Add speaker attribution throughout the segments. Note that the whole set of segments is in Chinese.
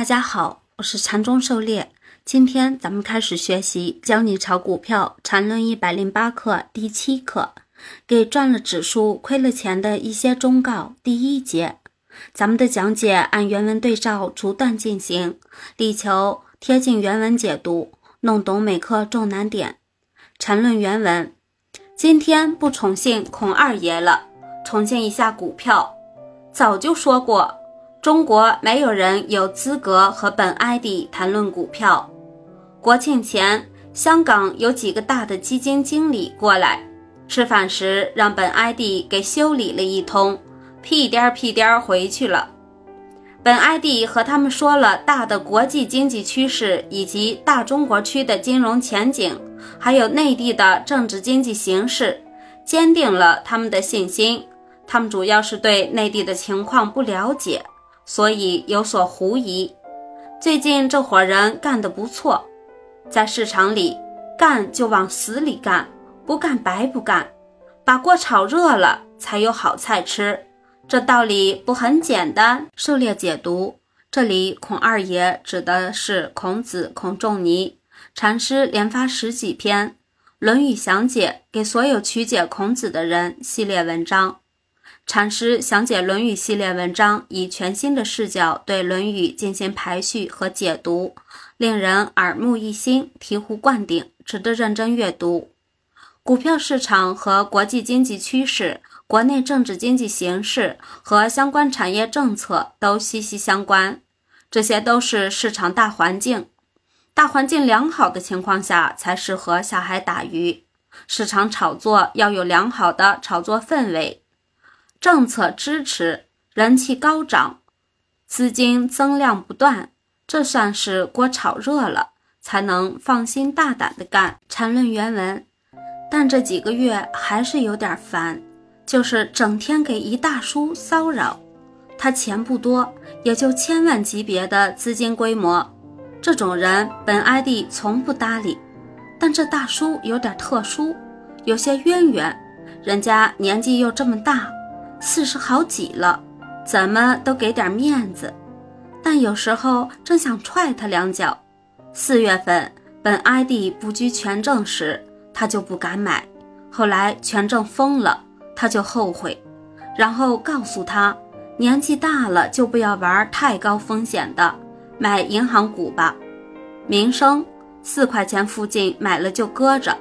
Speaker 1: 大家好，我是禅中狩猎。今天咱们开始学习《教你炒股票禅论一百零八课》第七课，给赚了指数亏了钱的一些忠告。第一节，咱们的讲解按原文对照逐段进行，力求贴近原文解读，弄懂每课重难点。禅论原文，今天不宠幸孔二爷了，宠幸一下股票。早就说过。中国没有人有资格和本 ID 谈论股票。国庆前，香港有几个大的基金经理过来吃饭时，让本 ID 给修理了一通，屁颠儿屁颠儿回去了。本 ID 和他们说了大的国际经济趋势以及大中国区的金融前景，还有内地的政治经济形势，坚定了他们的信心。他们主要是对内地的情况不了解。所以有所狐疑。最近这伙人干得不错，在市场里干就往死里干，不干白不干，把锅炒热了才有好菜吃。这道理不很简单？狩猎解读，这里孔二爷指的是孔子孔仲尼禅师，连发十几篇《论语详解》给所有曲解孔子的人系列文章。禅师详解《论语》系列文章，以全新的视角对《论语》进行排序和解读，令人耳目一新、醍醐灌顶，值得认真阅读。股票市场和国际经济趋势、国内政治经济形势和相关产业政策都息息相关，这些都是市场大环境。大环境良好的情况下，才适合下海打鱼。市场炒作要有良好的炒作氛围。政策支持，人气高涨，资金增量不断，这算是锅炒热了，才能放心大胆的干。缠论原文，但这几个月还是有点烦，就是整天给一大叔骚扰。他钱不多，也就千万级别的资金规模，这种人本 ID 从不搭理。但这大叔有点特殊，有些渊源，人家年纪又这么大。四十好几了，怎么都给点面子，但有时候正想踹他两脚。四月份本 ID 不居权证时，他就不敢买，后来权证封了，他就后悔，然后告诉他，年纪大了就不要玩太高风险的，买银行股吧。民生四块钱附近买了就搁着，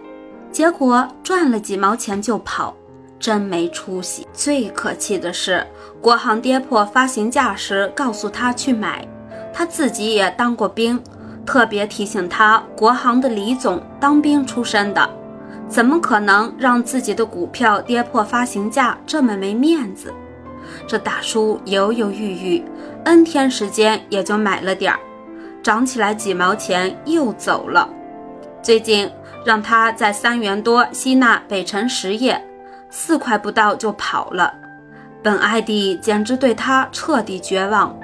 Speaker 1: 结果赚了几毛钱就跑。真没出息！最可气的是，国航跌破发行价时，告诉他去买。他自己也当过兵，特别提醒他，国航的李总当兵出身的，怎么可能让自己的股票跌破发行价？这么没面子！这大叔犹犹豫豫，N 天时间也就买了点儿，涨起来几毛钱又走了。最近让他在三元多吸纳北辰实业。四块不到就跑了，本艾迪简直对他彻底绝望。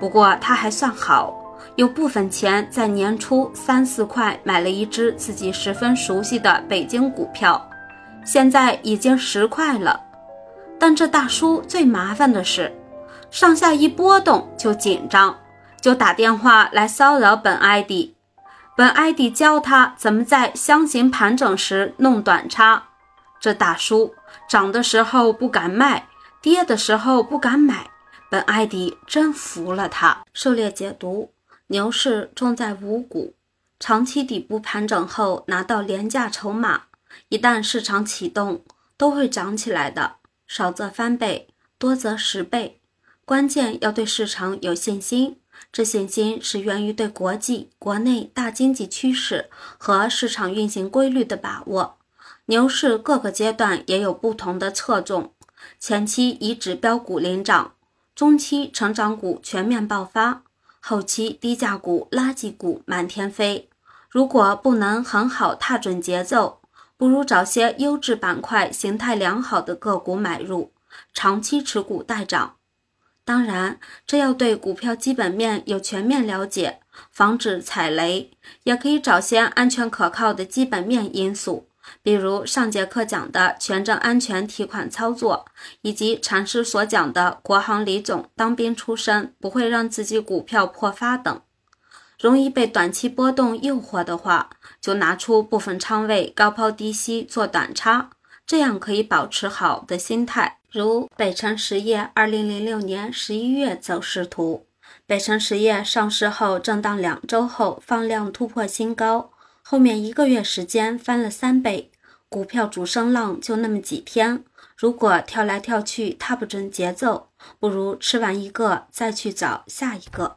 Speaker 1: 不过他还算好，有部分钱在年初三四块买了一只自己十分熟悉的北京股票，现在已经十块了。但这大叔最麻烦的是，上下一波动就紧张，就打电话来骚扰本艾迪。本艾迪教他怎么在箱型盘整时弄短差。这大叔涨的时候不敢卖，跌的时候不敢买，本艾迪真服了他。狩猎解读：牛市重在五股，长期底部盘整后拿到廉价筹码，一旦市场启动，都会涨起来的，少则翻倍，多则十倍。关键要对市场有信心，这信心是源于对国际、国内大经济趋势和市场运行规律的把握。牛市各个阶段也有不同的侧重，前期以指标股领涨，中期成长股全面爆发，后期低价股、垃圾股满天飞。如果不能很好踏准节奏，不如找些优质板块、形态良好的个股买入，长期持股待涨。当然，这要对股票基本面有全面了解，防止踩雷。也可以找些安全可靠的基本面因素。比如上节课讲的权证安全提款操作，以及禅师所讲的国行李总当兵出身，不会让自己股票破发等。容易被短期波动诱惑的话，就拿出部分仓位，高抛低吸做短差，这样可以保持好的心态。如北辰实业二零零六年十一月走势图，北辰实业上市后震荡两周后放量突破新高，后面一个月时间翻了三倍，股票主升浪就那么几天，如果跳来跳去踏不准节奏，不如吃完一个再去找下一个。